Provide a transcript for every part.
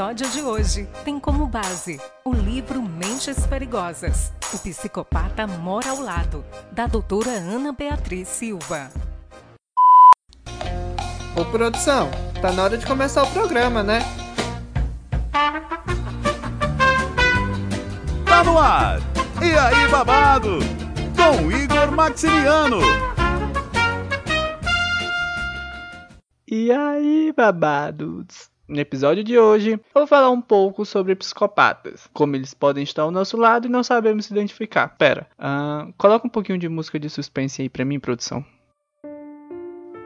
episódio de hoje tem como base o livro Mentes Perigosas. O psicopata mora ao lado, da doutora Ana Beatriz Silva. Ô produção, tá na hora de começar o programa, né? Tá no ar! E aí, babado? Com Igor Maximiano. E aí, babados? No episódio de hoje, eu vou falar um pouco sobre psicopatas, como eles podem estar ao nosso lado e não sabemos se identificar. Pera, uh, coloca um pouquinho de música de suspense aí pra mim, produção.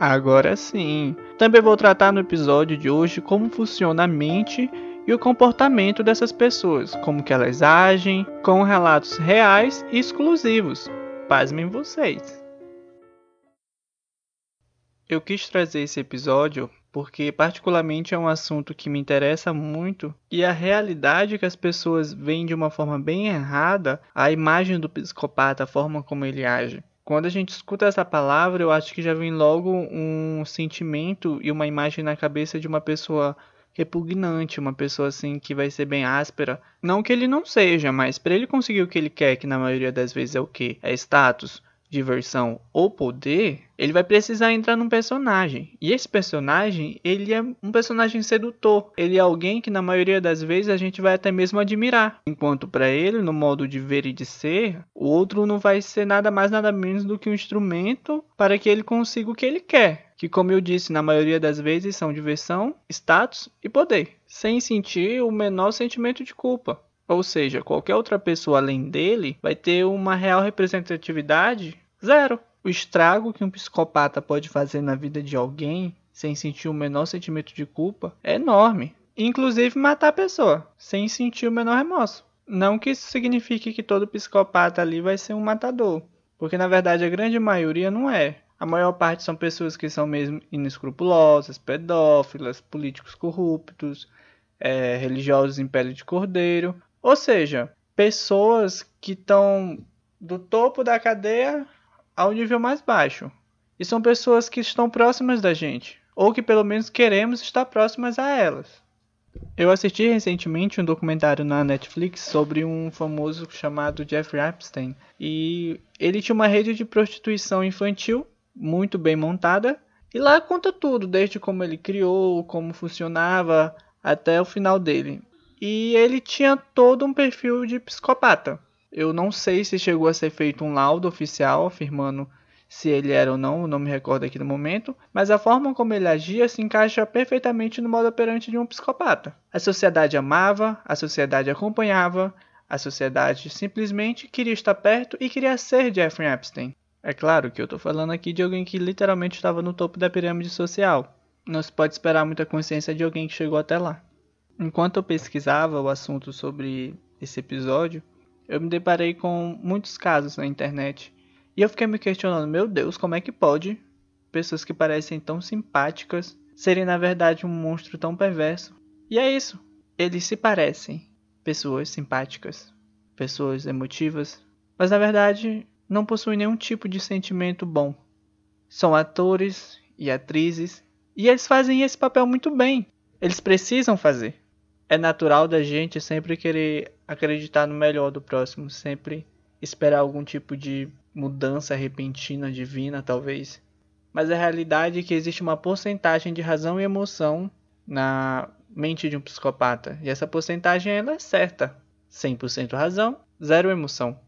Agora sim. Também vou tratar no episódio de hoje como funciona a mente e o comportamento dessas pessoas, como que elas agem, com relatos reais e exclusivos. Pasmem vocês. Eu quis trazer esse episódio porque particularmente é um assunto que me interessa muito e a realidade que as pessoas veem de uma forma bem errada a imagem do psicopata, a forma como ele age. Quando a gente escuta essa palavra, eu acho que já vem logo um sentimento e uma imagem na cabeça de uma pessoa repugnante, uma pessoa assim que vai ser bem áspera. Não que ele não seja, mas para ele conseguir o que ele quer, que na maioria das vezes é o que? É status, diversão ou poder, ele vai precisar entrar num personagem. E esse personagem, ele é um personagem sedutor. Ele é alguém que na maioria das vezes a gente vai até mesmo admirar. Enquanto para ele, no modo de ver e de ser, o outro não vai ser nada mais nada menos do que um instrumento para que ele consiga o que ele quer. Que como eu disse, na maioria das vezes são diversão, status e poder, sem sentir o menor sentimento de culpa. Ou seja, qualquer outra pessoa além dele vai ter uma real representatividade Zero. O estrago que um psicopata pode fazer na vida de alguém sem sentir o menor sentimento de culpa é enorme. Inclusive matar a pessoa sem sentir o menor remorso. Não que isso signifique que todo psicopata ali vai ser um matador, porque na verdade a grande maioria não é. A maior parte são pessoas que são mesmo inescrupulosas, pedófilas, políticos corruptos, é, religiosos em pele de cordeiro. Ou seja, pessoas que estão do topo da cadeia ao nível mais baixo. E são pessoas que estão próximas da gente, ou que pelo menos queremos estar próximas a elas. Eu assisti recentemente um documentário na Netflix sobre um famoso chamado Jeffrey Epstein, e ele tinha uma rede de prostituição infantil muito bem montada, e lá conta tudo, desde como ele criou, como funcionava, até o final dele. E ele tinha todo um perfil de psicopata. Eu não sei se chegou a ser feito um laudo oficial afirmando se ele era ou não, não me recordo aqui no momento, mas a forma como ele agia se encaixa perfeitamente no modo operante de um psicopata. A sociedade amava, a sociedade acompanhava, a sociedade simplesmente queria estar perto e queria ser Jeffrey Epstein. É claro que eu estou falando aqui de alguém que literalmente estava no topo da pirâmide social. Não se pode esperar muita consciência de alguém que chegou até lá. Enquanto eu pesquisava o assunto sobre esse episódio, eu me deparei com muitos casos na internet. E eu fiquei me questionando, meu Deus, como é que pode pessoas que parecem tão simpáticas serem na verdade um monstro tão perverso? E é isso. Eles se parecem pessoas simpáticas, pessoas emotivas, mas na verdade não possuem nenhum tipo de sentimento bom. São atores e atrizes e eles fazem esse papel muito bem. Eles precisam fazer é natural da gente sempre querer acreditar no melhor do próximo, sempre esperar algum tipo de mudança repentina divina, talvez. Mas a realidade é que existe uma porcentagem de razão e emoção na mente de um psicopata. E essa porcentagem ela é certa. 100% razão, zero emoção.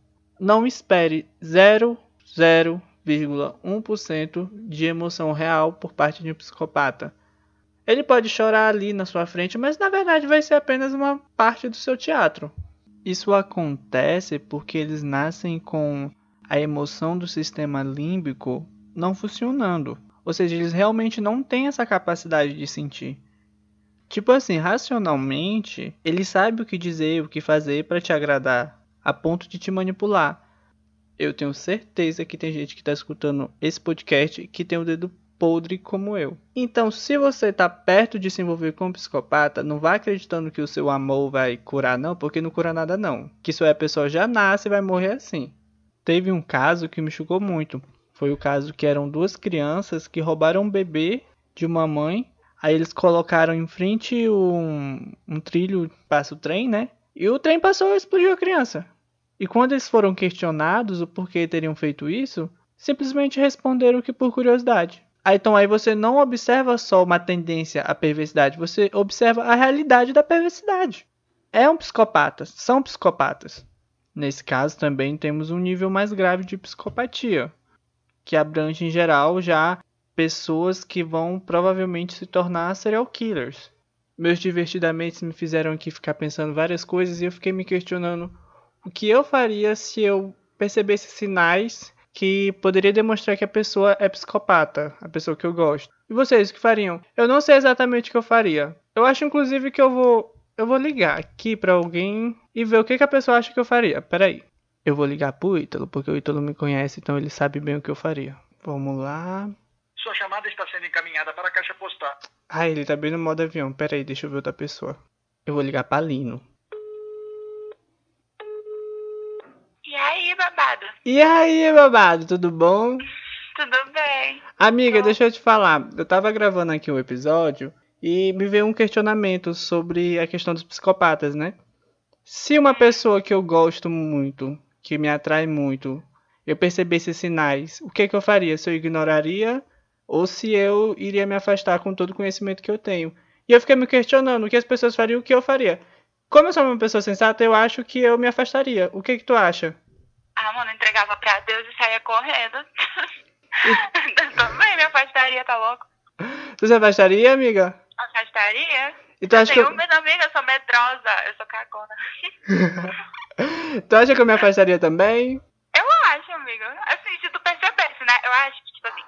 Não espere 0,1% de emoção real por parte de um psicopata. Ele pode chorar ali na sua frente, mas na verdade vai ser apenas uma parte do seu teatro. Isso acontece porque eles nascem com a emoção do sistema límbico não funcionando. Ou seja, eles realmente não têm essa capacidade de sentir. Tipo assim, racionalmente, ele sabe o que dizer, o que fazer para te agradar, a ponto de te manipular. Eu tenho certeza que tem gente que está escutando esse podcast que tem o dedo podre como eu. Então, se você está perto de se envolver com um psicopata, não vá acreditando que o seu amor vai curar, não, porque não cura nada, não. Que isso aí a pessoa já nasce e vai morrer assim. Teve um caso que me chocou muito. Foi o caso que eram duas crianças que roubaram um bebê de uma mãe Aí eles colocaram em frente um, um trilho, passa o trem, né? E o trem passou e explodiu a criança. E quando eles foram questionados o porquê teriam feito isso, simplesmente responderam que por curiosidade. Aí, então aí você não observa só uma tendência à perversidade, você observa a realidade da perversidade. É um psicopata, são psicopatas. Nesse caso também temos um nível mais grave de psicopatia, que abrange em geral já pessoas que vão provavelmente se tornar serial killers. Meus divertidamente me fizeram aqui ficar pensando várias coisas e eu fiquei me questionando o que eu faria se eu percebesse sinais que poderia demonstrar que a pessoa é psicopata, a pessoa que eu gosto. E vocês, o que fariam? Eu não sei exatamente o que eu faria. Eu acho inclusive que eu vou eu vou ligar aqui para alguém e ver o que, que a pessoa acha que eu faria. Peraí. Eu vou ligar pro Ítalo, porque o Ítalo me conhece, então ele sabe bem o que eu faria. Vamos lá. Sua chamada está sendo encaminhada para a caixa postal. Ah, ele tá bem no modo avião. Pera aí, deixa eu ver outra pessoa. Eu vou ligar pra Lino. E aí, babado? E aí, babado, tudo bom? Tudo bem? Amiga, deixa eu te falar. Eu tava gravando aqui um episódio e me veio um questionamento sobre a questão dos psicopatas, né? Se uma pessoa que eu gosto muito, que me atrai muito, eu percebesse sinais, o que, que eu faria? Se eu ignoraria ou se eu iria me afastar com todo o conhecimento que eu tenho. E eu fiquei me questionando o que as pessoas fariam o que eu faria. Como eu sou uma pessoa sensata, eu acho que eu me afastaria. O que que tu acha? Ah, mano, entregava pra Deus e saía correndo. eu também me afastaria, tá louco? Tu se afastaria, amiga? Afastaria? E tu acha que Tenho eu... medo, amiga, eu sou medrosa, eu sou cagona. tu acha que eu me afastaria também? Eu acho, amiga. Assim, se tu percebesse, né? Eu acho que, tipo assim,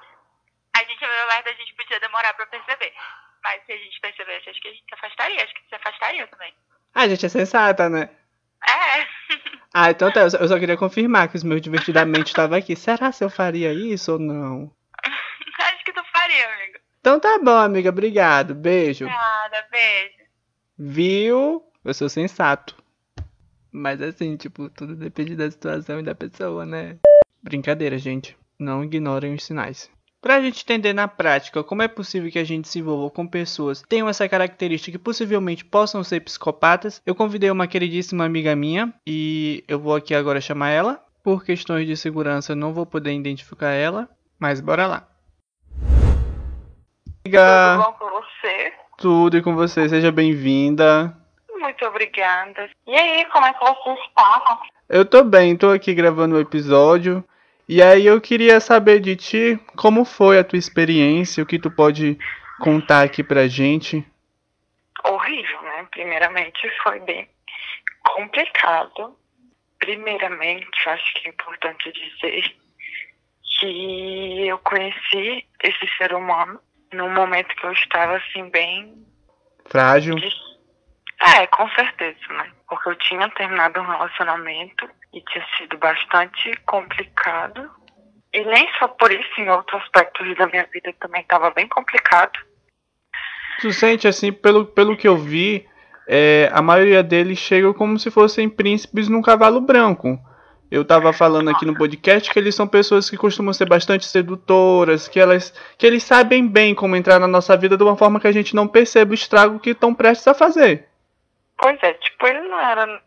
a gente, eu acho que a gente podia demorar pra perceber. Mas se a gente percebesse, acho que a gente se afastaria. Acho que se afastaria também. Ah, a gente é sensata, né? É. Ah, então tá. Eu só, eu só queria confirmar que os meus divertidamente estavam aqui. Será se eu faria isso ou não? acho que tu faria, amiga. Então tá bom, amiga. Obrigado. Beijo. Nada, beijo. Viu? Eu sou sensato. Mas assim, tipo, tudo depende da situação e da pessoa, né? Brincadeira, gente. Não ignorem os sinais. Pra gente entender na prática como é possível que a gente se envolva com pessoas que tenham essa característica que possivelmente possam ser psicopatas, eu convidei uma queridíssima amiga minha e eu vou aqui agora chamar ela. Por questões de segurança, eu não vou poder identificar ela, mas bora lá. Amiga, Tudo bom com você? tudo e com você, seja bem-vinda. Muito obrigada. E aí, como é que você está? Eu tô bem, tô aqui gravando o episódio. E aí eu queria saber de ti como foi a tua experiência, o que tu pode contar aqui pra gente. Horrível, né? Primeiramente, foi bem complicado. Primeiramente, acho que é importante dizer que eu conheci esse ser humano num momento que eu estava, assim, bem Frágil. É, com certeza, né? Porque eu tinha terminado um relacionamento e tinha sido bastante complicado. E nem só por isso, em outros aspectos da minha vida também estava bem complicado. Tu sente assim, pelo, pelo que eu vi, é, a maioria deles chegam como se fossem príncipes num cavalo branco. Eu tava falando aqui no podcast que eles são pessoas que costumam ser bastante sedutoras, que elas que eles sabem bem como entrar na nossa vida de uma forma que a gente não perceba o estrago que estão prestes a fazer. Pois é, tipo, ele não era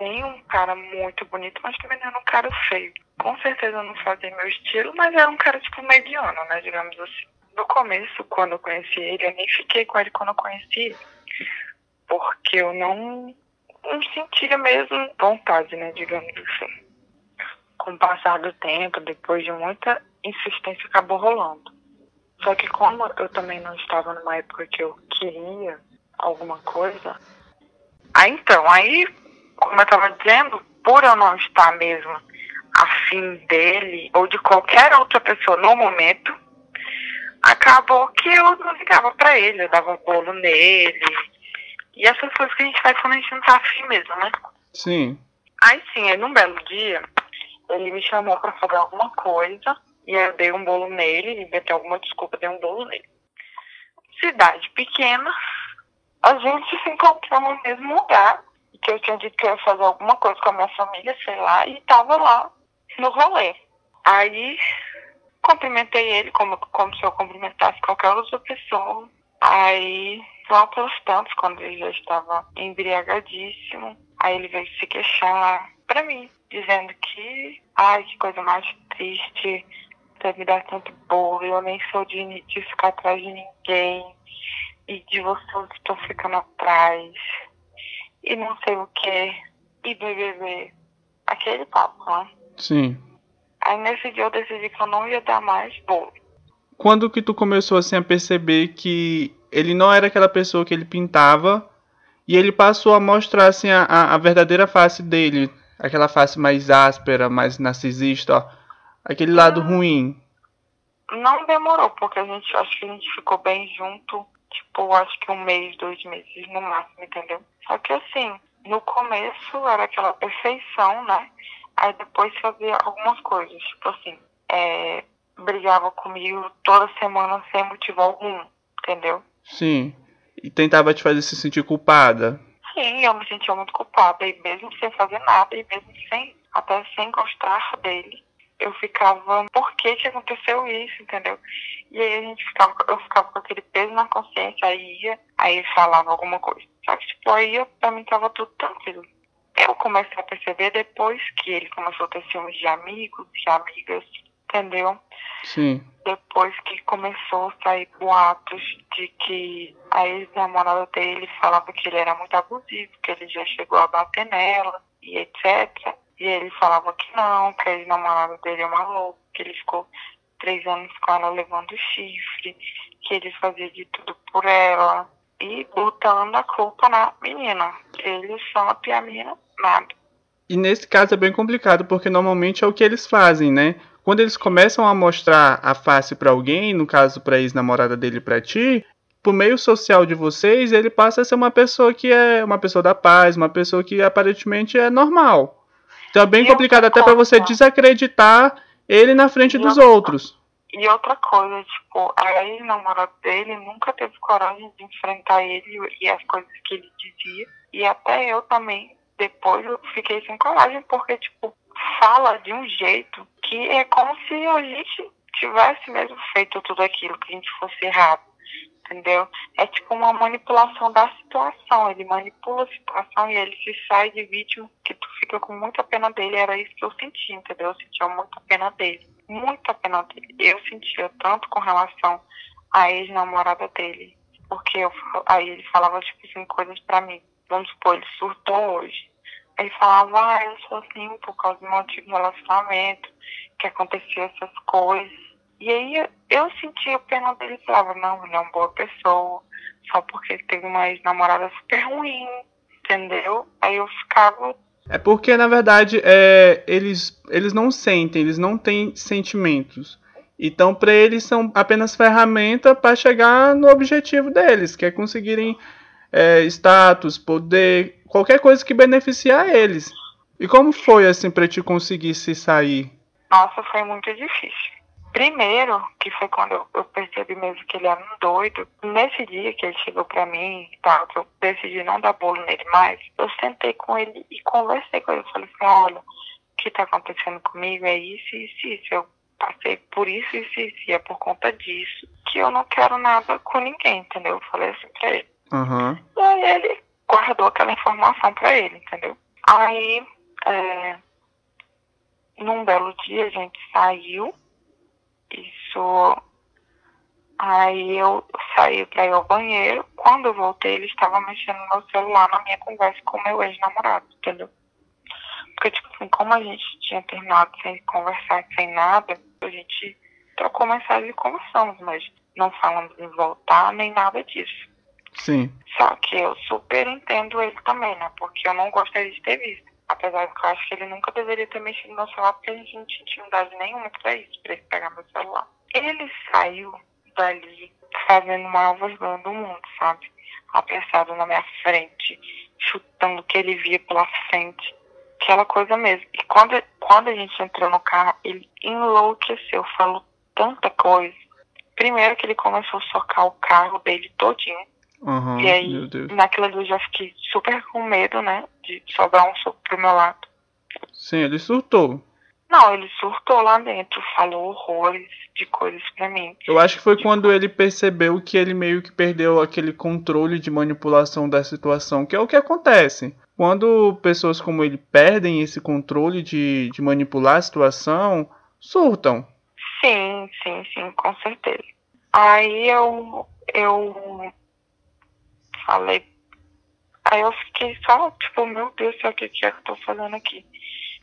nem um cara muito bonito, mas também não era um cara feio. Com certeza não fazia meu estilo, mas era um cara, tipo, mediano, né, digamos assim. No começo, quando eu conheci ele, eu nem fiquei com ele quando eu conheci ele. Porque eu não, não sentia mesmo vontade, né, digamos assim. Com o passar do tempo, depois de muita insistência, acabou rolando. Só que como eu também não estava numa época que eu queria alguma coisa, Aí então, aí, como eu tava dizendo, por eu não estar mesmo afim dele ou de qualquer outra pessoa no momento, acabou que eu não ligava pra ele, eu dava bolo nele. E essas coisas que a gente faz quando a gente não tá afim mesmo, né? Sim. Aí sim, aí num belo dia, ele me chamou pra fazer alguma coisa, e aí eu dei um bolo nele, inventei alguma desculpa, dei um bolo nele. Cidade pequena, a gente se encontrou no mesmo lugar, que eu tinha dito que ia fazer alguma coisa com a minha família, sei lá, e tava lá no rolê. Aí cumprimentei ele como, como se eu cumprimentasse qualquer outra pessoa. Aí, lá pelos tantos, quando ele já estava embriagadíssimo, aí ele veio se queixar pra mim, dizendo que, ai, que coisa mais triste, ter me dar tanto bolo, eu nem sou de, de ficar atrás de ninguém, e de vocês estou ficando atrás, e não sei o que, e BBB. Aquele papo, né? Sim. Aí nesse dia eu decidi que eu não ia dar mais bolo. Quando que tu começou assim a perceber que ele não era aquela pessoa que ele pintava e ele passou a mostrar assim a, a, verdadeira face dele, aquela face mais áspera, mais narcisista, ó, aquele lado ruim. Não demorou, porque a gente acho que a gente ficou bem junto, tipo, acho que um mês, dois meses no máximo, entendeu? Só que assim, no começo era aquela perfeição, né? Aí depois fazia algumas coisas, tipo assim, é, brigava comigo toda semana sem motivo algum, entendeu? Sim. E tentava te fazer se sentir culpada. Sim, eu me sentia muito culpada, e mesmo sem fazer nada, e mesmo sem, até sem gostar dele, eu ficava, por que que aconteceu isso, entendeu? E aí a gente ficava, eu ficava com aquele peso na consciência, aí ia, aí falava alguma coisa. Só que, tipo, aí eu, pra mim tava tudo tranquilo. Eu comecei a perceber depois que ele começou a ter ciúmes de amigos, de amigas, entendeu? Sim. depois que começou a sair boatos de que a ex-namorada dele falava que ele era muito abusivo, que ele já chegou a bater nela e etc. E ele falava que não, que a ex-namorada dele é uma louca, que ele ficou três anos com ela levando chifre, que ele fazia de tudo por ela e botando a culpa na menina. Ele só a menina nada. E nesse caso é bem complicado, porque normalmente é o que eles fazem, né? Quando eles começam a mostrar a face pra alguém, no caso pra ex-namorada dele pra ti, por meio social de vocês, ele passa a ser uma pessoa que é uma pessoa da paz, uma pessoa que aparentemente é normal. Então é bem complicado até pra você desacreditar ele na frente E dos outra- outros. E outra coisa, tipo, a ex-namorada dele nunca teve coragem de enfrentar ele e as coisas que ele dizia. E até eu também, depois eu fiquei sem coragem, porque, tipo, fala de um jeito que é como se a gente tivesse mesmo feito tudo aquilo, que a gente fosse errado. Entendeu? É tipo uma manipulação da situação. Ele manipula a situação e ele se sai de vítima, que tu fica com muita pena dele. Era isso que eu senti, entendeu? Eu sentia muita pena dele. Muita pena dele. Eu sentia tanto com relação à ex-namorada dele. Porque eu, aí ele falava, tipo assim, coisas pra mim. Vamos supor, ele surtou hoje. Ele falava, ah, eu sou assim por causa do meu antigo relacionamento, que aconteceu essas coisas. E aí eu- sentia pena dele e falava, não, ele é uma boa pessoa, só porque ele teve uma ex-namorada super ruim, entendeu? Aí eu ficava, É porque, na verdade, é, eles, eles não sentem, eles não têm sentimentos. Então, para eles, são apenas ferramenta para chegar no objetivo deles, que é conseguirem é, status, poder, qualquer coisa que beneficiar eles. E como foi, assim, para te conseguir se sair? nossa, foi muito difícil. Primeiro, que foi quando eu, eu percebi mesmo que ele era um doido, nesse dia que ele chegou pra mim e tal, que eu decidi não dar bolo nele mais, eu sentei com ele e conversei com ele. Eu falei assim, olha, o que tá acontecendo comigo é isso, isso, isso. Eu passei por isso, isso, isso, e é por conta disso que eu não quero nada com ninguém, entendeu? Eu falei assim pra ele. Aham. E aí ele guardou aquela informação pra ele, entendeu? Aí, é, num belo dia, a gente saiu. Isso. Aí eu saí pra ir ao banheiro. Quando eu voltei, ele estava mexendo no meu celular na minha conversa com o meu ex-namorado, entendeu? Porque, tipo assim, como a gente tinha terminado sem conversar, sem nada, a gente trocou mensagem e conversamos, mas não falamos em voltar nem nada disso. Sim. Só que eu super entendo ele também, né? Porque eu não gostaria de ter visto. Apesar que eu acho que ele nunca deveria ter mexido no meu celular, porque a gente não tinha intimidade nenhuma pra isso, pra ele pegar meu celular. Ele saiu dali fazendo o maior vergonha do mundo, sabe? Apressado na minha frente, chutando o que ele via pela frente. Aquela coisa mesmo. E quando, quando a gente entrou no carro, ele enlouqueceu, falou tanta coisa. Primeiro que ele começou a socar o carro dele todinho. Aham. E aí, naquilo ali eu já fiquei super com medo, né? De sobrar um soco pro meu lado. Sim, ele surtou. Não, ele surtou lá dentro, falou horrores de coisas pra mim. Eu acho que foi quando ele percebeu que ele meio que perdeu aquele controle de manipulação da situação, que é o que acontece. Quando pessoas como ele perdem esse controle de, de manipular a situação, surtam. Sim, sim, sim, com certeza. Aí eu, eu falei. Aí eu fiquei só, tipo, meu Deus, o que, que é que eu tô fazendo aqui?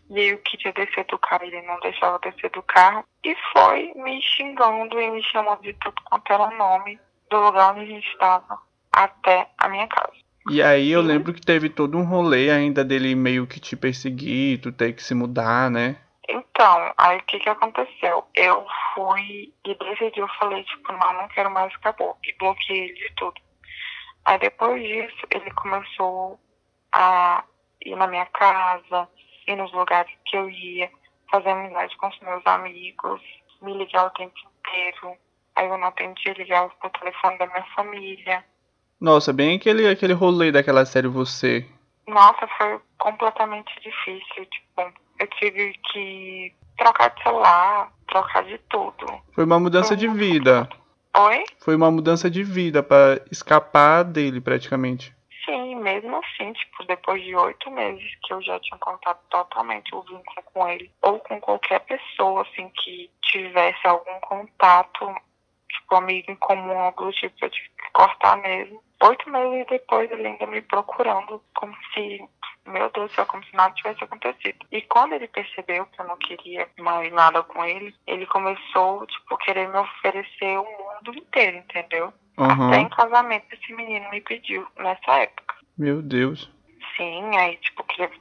E eu queria descer do carro, ele não deixava descer do carro. E foi me xingando e me chamando de tudo quanto era nome do lugar onde a gente estava até a minha casa. E aí eu lembro que teve todo um rolê ainda dele meio que te perseguir, tu ter que se mudar, né? Então, aí o que que aconteceu? Eu fui e decidi, eu falei, tipo, não, não quero mais, acabou. E bloqueei ele de tudo. Aí depois disso, ele começou a ir na minha casa, ir nos lugares que eu ia, fazer amizade com os meus amigos, me ligar o tempo inteiro. Aí eu não atendia, ligava pro telefone da minha família. Nossa, bem aquele, aquele rolê daquela série Você. Nossa, foi completamente difícil. Tipo, eu tive que trocar de celular, trocar de tudo. Foi uma mudança de vida. Oi? Foi uma mudança de vida pra escapar dele, praticamente. Sim, mesmo assim, tipo, depois de oito meses que eu já tinha cortado totalmente o vínculo com ele, ou com qualquer pessoa, assim, que tivesse algum contato, tipo, amigo em comum, algo tipo, eu tive que cortar mesmo. Oito meses depois, ele ainda me procurando, como se, meu Deus do céu, como se nada tivesse acontecido. E quando ele percebeu que eu não queria mais nada com ele, ele começou, tipo, querer me oferecer o mundo inteiro, entendeu? Uhum. Até em casamento esse menino me pediu nessa época. Meu Deus. Sim, aí tipo, queria.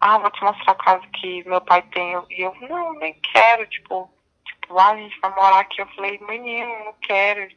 Ah, vou te mostrar a casa que meu pai tem. E eu, não, nem quero, tipo, tipo, ah, a gente vai morar aqui. Eu falei, menino, não quero.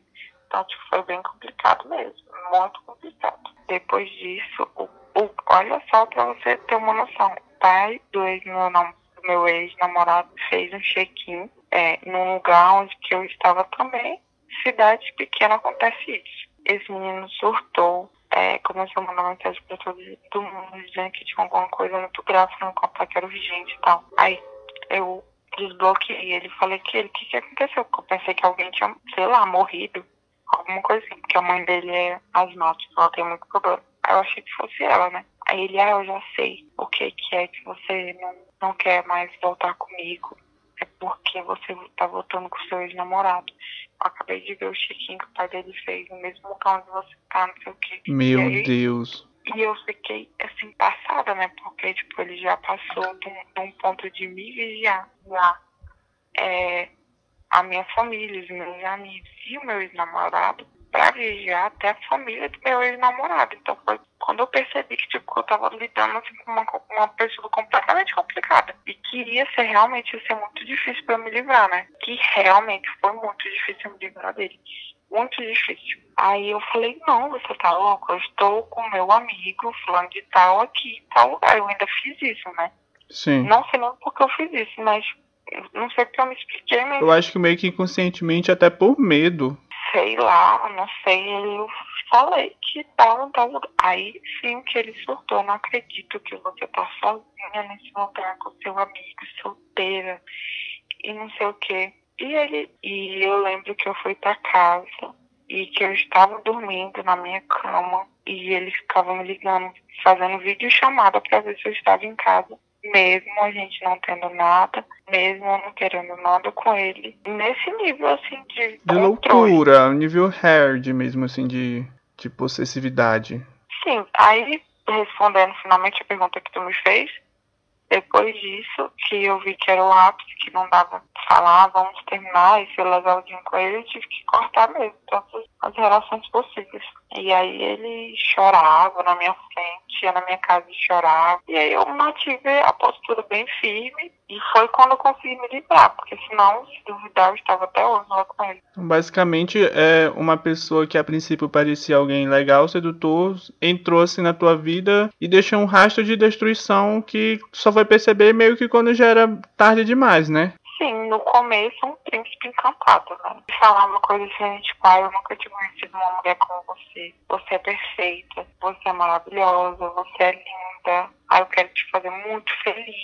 Então, tipo, foi bem complicado mesmo. Muito complicado. Depois disso, o, o, olha só pra você ter uma noção. O pai do ex meu, nam- do meu ex-namorado fez um check-in é, num lugar onde que eu estava também. Cidade pequena acontece isso. Esse menino surtou, é, começou a mandar mensagem pra todo mundo dizendo que tinha alguma coisa muito grave no contato que era urgente e tal. Aí eu desbloqueei ele falei que ele, o que, que aconteceu? Porque eu pensei que alguém tinha, sei lá, morrido. Alguma coisa assim, porque a mãe dele é asmática, ela tem muito problema. Aí eu achei que fosse ela, né? Aí ele, ah, eu já sei o que que é que você não, não quer mais voltar comigo. É porque você tá voltando com seu ex-namorado. Eu acabei de ver o check-in que o pai dele fez no mesmo lugar onde você tá, não sei o quê. Meu e aí, Deus. e eu fiquei, assim, passada, né? Porque, tipo, ele já passou de um, de um ponto de me vigiar, já, é, a minha família, os meus amigos e o meu ex-namorado, pra vigiar até a família do meu ex-namorado. Então, foi quando eu percebi que, tipo, eu tava lidando, assim, com uma, uma pessoa completamente complicada. E que ia ser, realmente, ia ser muito difícil pra eu me livrar, né? Que realmente foi muito difícil me livrar dele muito difícil. Aí eu falei, não, você tá louco? Eu estou com meu amigo, fulano de tal, aqui em tal lugar. Eu ainda fiz isso, né? Sim. Não sei nem porque eu fiz isso, mas não sei porque eu me expliquei, mas Eu acho que meio que inconscientemente, até por medo. Sei lá, não sei. Eu falei que em tal lugar. Aí sim que ele surtou. Não acredito que você tá sozinha nesse lugar com seu amigo, solteira, e não sei o quê. E ele, e eu lembro que eu fui pra casa e que eu estava dormindo na minha cama e ele ficava me ligando, fazendo videochamada pra ver se eu estava em casa. Mesmo a gente não tendo nada, mesmo não querendo nada com ele. Nesse nível, assim, de, De controle. loucura, nível hard mesmo, assim, de, de possessividade. Sim, aí respondendo finalmente a pergunta que tu me fez, depois disso, que eu vi que era o ápice, que não dava pra falar, vamos terminar e ser legalzinho com ele, eu tive que cortar mesmo todas as relações possíveis. E aí ele chorava na minha frente, ia na minha casa e chorava. E aí eu mantive a postura bem firme e foi quando eu consegui me livrar, porque senão, se duvidar, eu estava até hoje lá com ele. Então, Basicamente, é uma pessoa que a princípio parecia alguém legal, sedutor, entrou assim na tua vida e deixou um rastro de destruição que só vai perceber meio que quando já era tarde demais, né? Sim, no começo um príncipe encantado, né? Falar uma coisa assim, tipo, ah, eu nunca tinha conhecido uma mulher como você. Você é perfeita, você é maravilhosa, você é linda. Ah, eu quero te fazer muito feliz.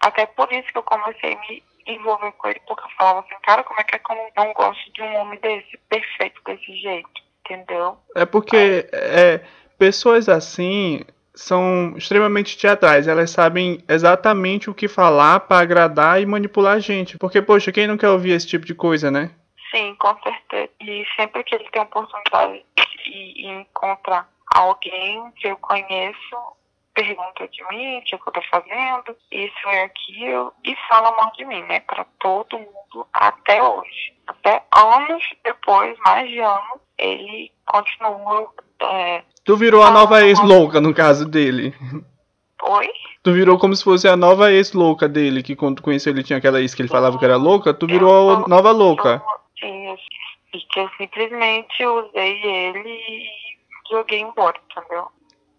Até por isso que eu comecei a me envolver com ele, porque eu falava assim, cara, como é que é que eu não gosto de um homem desse, perfeito desse jeito, entendeu? É porque é, pessoas assim são extremamente teatrais. Elas sabem exatamente o que falar para agradar e manipular a gente. Porque, poxa, quem não quer ouvir esse tipo de coisa, né? Sim, com certeza. E sempre que ele tem a oportunidade de encontrar alguém que eu conheço, pergunta de mim, o que eu tô fazendo, isso é aquilo, e fala mal de mim, né? Pra todo mundo até hoje. Até anos depois, mais de anos, ele continua. É, Tu virou a nova ex-louca, no caso dele. Oi? Tu virou como se fosse a nova ex-louca dele, que quando tu conheceu ele tinha aquela ex que ele falava que era louca, tu virou a nova louca. Sim, e que eu simplesmente usei ele e joguei embora, entendeu?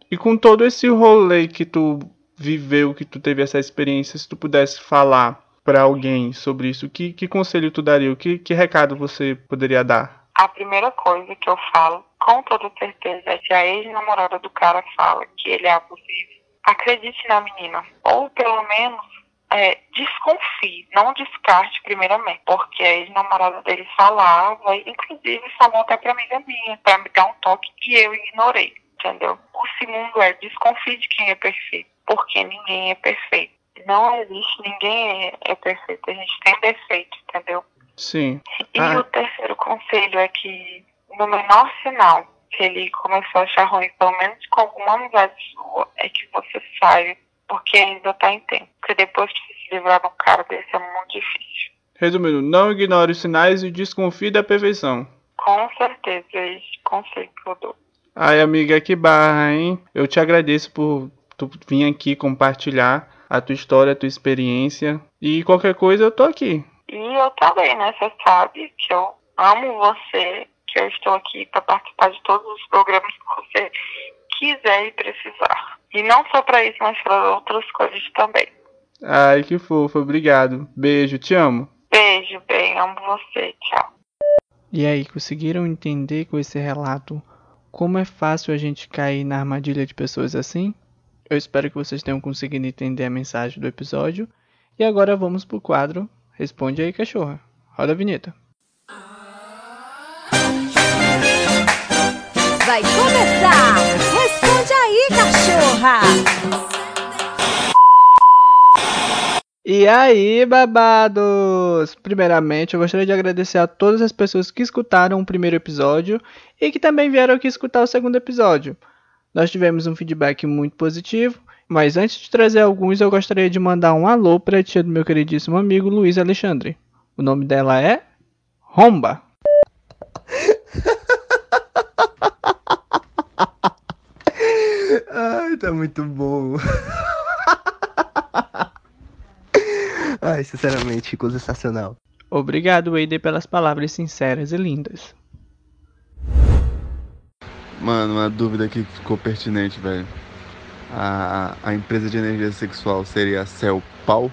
E com todo esse rolê que tu viveu, que tu teve essa experiência, se tu pudesse falar para alguém sobre isso, que, que conselho tu daria? Que, que recado você poderia dar? A primeira coisa que eu falo, com toda certeza, que a ex-namorada do cara fala que ele é abusivo. Acredite na menina. Ou pelo menos é, desconfie, não descarte primeiramente, porque a ex-namorada dele falava, inclusive falou até pra amiga minha, pra me dar um toque, e eu ignorei, entendeu? O segundo é desconfie de quem é perfeito, porque ninguém é perfeito. Não existe, ninguém é, é perfeito, a gente tem defeito, entendeu? Sim. E Ah. o terceiro conselho é que no menor sinal que ele começou a achar ruim, pelo menos com alguma amizade sua, é que você saia, porque ainda tá em tempo. Porque depois você se livrar de um cara desse é muito difícil. Resumindo, não ignore os sinais e desconfie da perfeição. Com certeza, é esse conselho que eu dou. Ai, amiga, que barra, hein? Eu te agradeço por tu vir aqui compartilhar a tua história, a tua experiência. E qualquer coisa, eu tô aqui. E eu também, né? Você sabe que eu amo você, que eu estou aqui para participar de todos os programas que você quiser e precisar. E não só para isso, mas para outras coisas também. Ai, que fofo, obrigado. Beijo, te amo. Beijo, bem, amo você. Tchau. E aí, conseguiram entender com esse relato como é fácil a gente cair na armadilha de pessoas assim? Eu espero que vocês tenham conseguido entender a mensagem do episódio. E agora vamos pro quadro Responde aí, cachorra. Roda a vinheta. Vai começar! Responde aí, cachorra! E aí, babados! Primeiramente, eu gostaria de agradecer a todas as pessoas que escutaram o primeiro episódio e que também vieram aqui escutar o segundo episódio. Nós tivemos um feedback muito positivo, mas antes de trazer alguns, eu gostaria de mandar um alô para a tia do meu queridíssimo amigo Luiz Alexandre. O nome dela é Romba. Ai, tá muito bom. Ai, sinceramente, ficou sensacional. Obrigado, Wader, pelas palavras sinceras e lindas. Mano, uma dúvida que ficou pertinente, velho. A, a empresa de energia sexual seria a Cell Pau?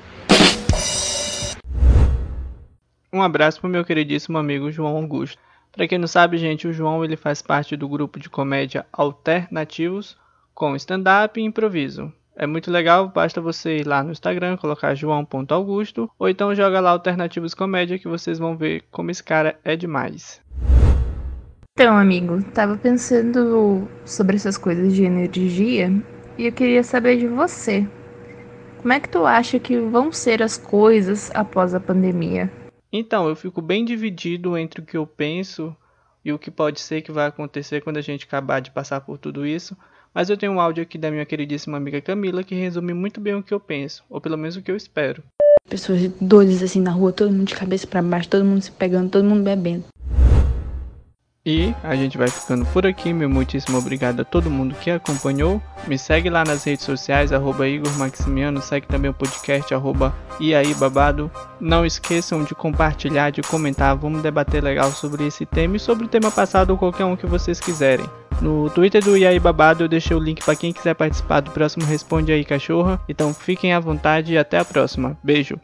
Um abraço pro meu queridíssimo amigo João Augusto. Pra quem não sabe, gente, o João ele faz parte do grupo de comédia Alternativos com stand-up e improviso. É muito legal, basta você ir lá no Instagram, colocar joão.augusto, ou então joga lá Alternativos Comédia que vocês vão ver como esse cara é demais. Então, amigo, tava pensando sobre essas coisas de energia e eu queria saber de você. Como é que tu acha que vão ser as coisas após a pandemia? Então, eu fico bem dividido entre o que eu penso e o que pode ser que vai acontecer quando a gente acabar de passar por tudo isso. Mas eu tenho um áudio aqui da minha queridíssima amiga Camila que resume muito bem o que eu penso, ou pelo menos o que eu espero. Pessoas doidas assim na rua, todo mundo de cabeça para baixo, todo mundo se pegando, todo mundo bebendo. E a gente vai ficando por aqui. Meu muitíssimo obrigado a todo mundo que acompanhou. Me segue lá nas redes sociais, arroba Igor Maximiano. Segue também o podcast, arroba Babado. Não esqueçam de compartilhar, de comentar. Vamos debater legal sobre esse tema e sobre o tema passado ou qualquer um que vocês quiserem. No Twitter do E aí Babado eu deixei o link para quem quiser participar do próximo Responde aí Cachorra. Então fiquem à vontade e até a próxima. Beijo!